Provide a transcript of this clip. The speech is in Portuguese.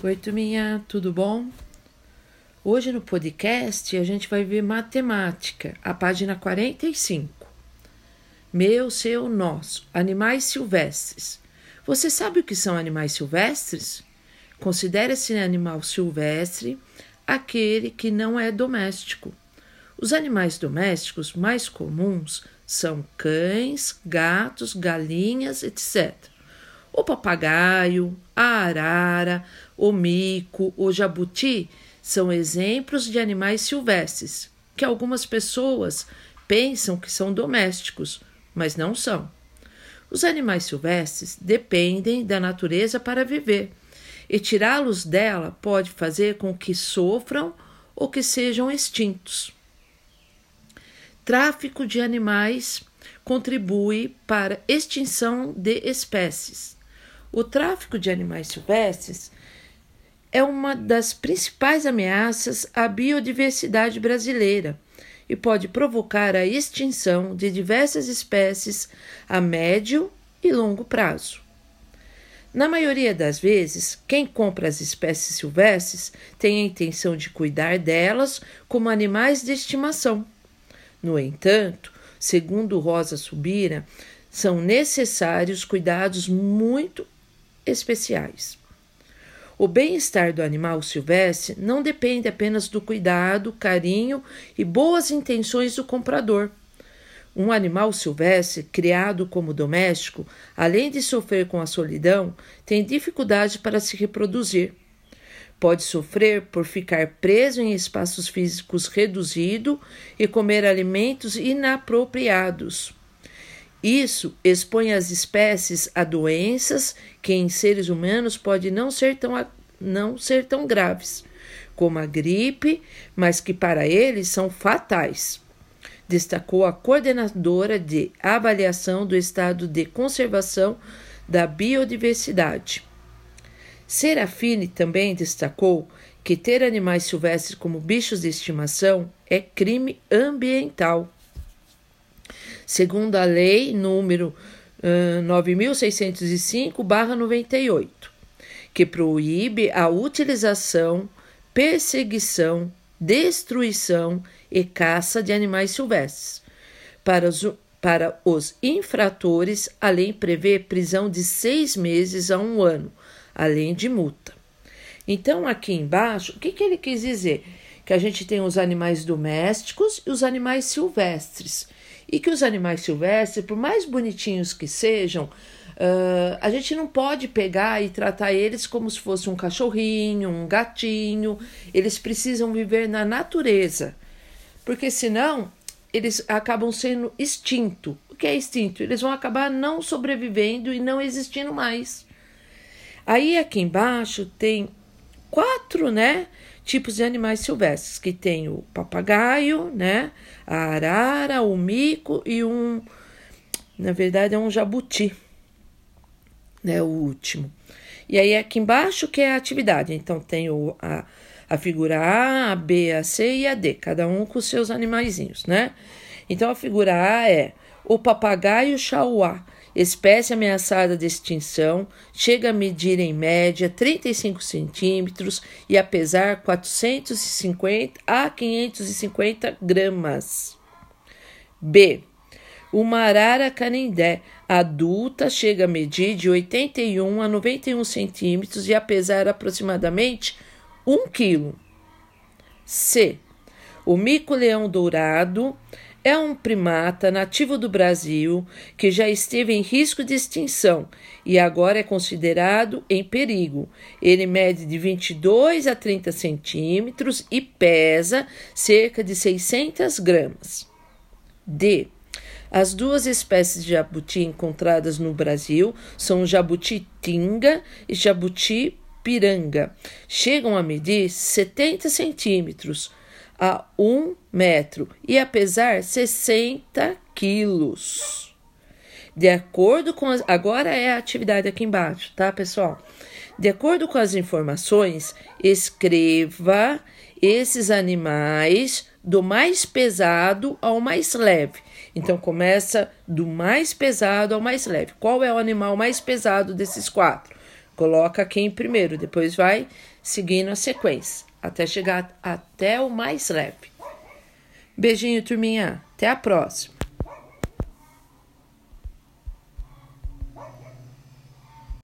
Oi, turminha, tudo bom? Hoje no podcast a gente vai ver matemática, a página 45. Meu, seu, nosso, animais silvestres. Você sabe o que são animais silvestres? Considere-se animal silvestre aquele que não é doméstico. Os animais domésticos mais comuns são cães, gatos, galinhas, etc. O papagaio, a arara, o mico, o jabuti são exemplos de animais silvestres que algumas pessoas pensam que são domésticos, mas não são. Os animais silvestres dependem da natureza para viver, e tirá-los dela pode fazer com que sofram ou que sejam extintos. Tráfico de animais contribui para extinção de espécies. O tráfico de animais silvestres é uma das principais ameaças à biodiversidade brasileira e pode provocar a extinção de diversas espécies a médio e longo prazo. Na maioria das vezes, quem compra as espécies silvestres tem a intenção de cuidar delas como animais de estimação. No entanto, segundo Rosa Subira, são necessários cuidados muito especiais. O bem-estar do animal silvestre não depende apenas do cuidado, carinho e boas intenções do comprador. Um animal silvestre, criado como doméstico, além de sofrer com a solidão, tem dificuldade para se reproduzir. Pode sofrer por ficar preso em espaços físicos reduzidos e comer alimentos inapropriados. Isso expõe as espécies a doenças que em seres humanos podem não ser tão, não ser tão graves, como a gripe, mas que para eles são fatais. Destacou a coordenadora de avaliação do estado de conservação da biodiversidade. Serafine também destacou que ter animais silvestres como bichos de estimação é crime ambiental segundo a lei número uh, 9605/98, que proíbe a utilização, perseguição, destruição e caça de animais silvestres. Para os, para os infratores, a lei prevê prisão de seis meses a um ano, além de multa. Então, aqui embaixo, o que, que ele quis dizer? Que a gente tem os animais domésticos e os animais silvestres e que os animais silvestres, por mais bonitinhos que sejam, uh, a gente não pode pegar e tratar eles como se fosse um cachorrinho, um gatinho. Eles precisam viver na natureza, porque senão eles acabam sendo extinto. O que é extinto? Eles vão acabar não sobrevivendo e não existindo mais. Aí aqui embaixo tem quatro, né? Tipos de animais silvestres, que tem o papagaio, né, a arara, o mico e um, na verdade é um jabuti, né, o último. E aí aqui embaixo que é a atividade, então tem o, a, a figura A, a B, a C e a D, cada um com seus animaizinhos, né? Então a figura A é o papagaio chauá, espécie ameaçada de extinção, chega a medir em média 35 centímetros e a pesar 450 a 550 gramas. B. Uma arara canindé adulta chega a medir de 81 a 91 centímetros e a pesar aproximadamente 1 quilo. C. O mico-leão dourado é um primata nativo do Brasil que já esteve em risco de extinção e agora é considerado em perigo. Ele mede de 22 a 30 centímetros e pesa cerca de 600 gramas. D. As duas espécies de jabuti encontradas no Brasil são o jabuti tinga e jabuti piranga. Chegam a medir 70 centímetros a um metro e a pesar 60 quilos. De acordo com as, agora é a atividade aqui embaixo, tá, pessoal? De acordo com as informações, escreva esses animais do mais pesado ao mais leve. Então começa do mais pesado ao mais leve. Qual é o animal mais pesado desses quatro? Coloca quem primeiro, depois vai seguindo a sequência, até chegar até o mais leve. Beijinho, turminha. Até a próxima.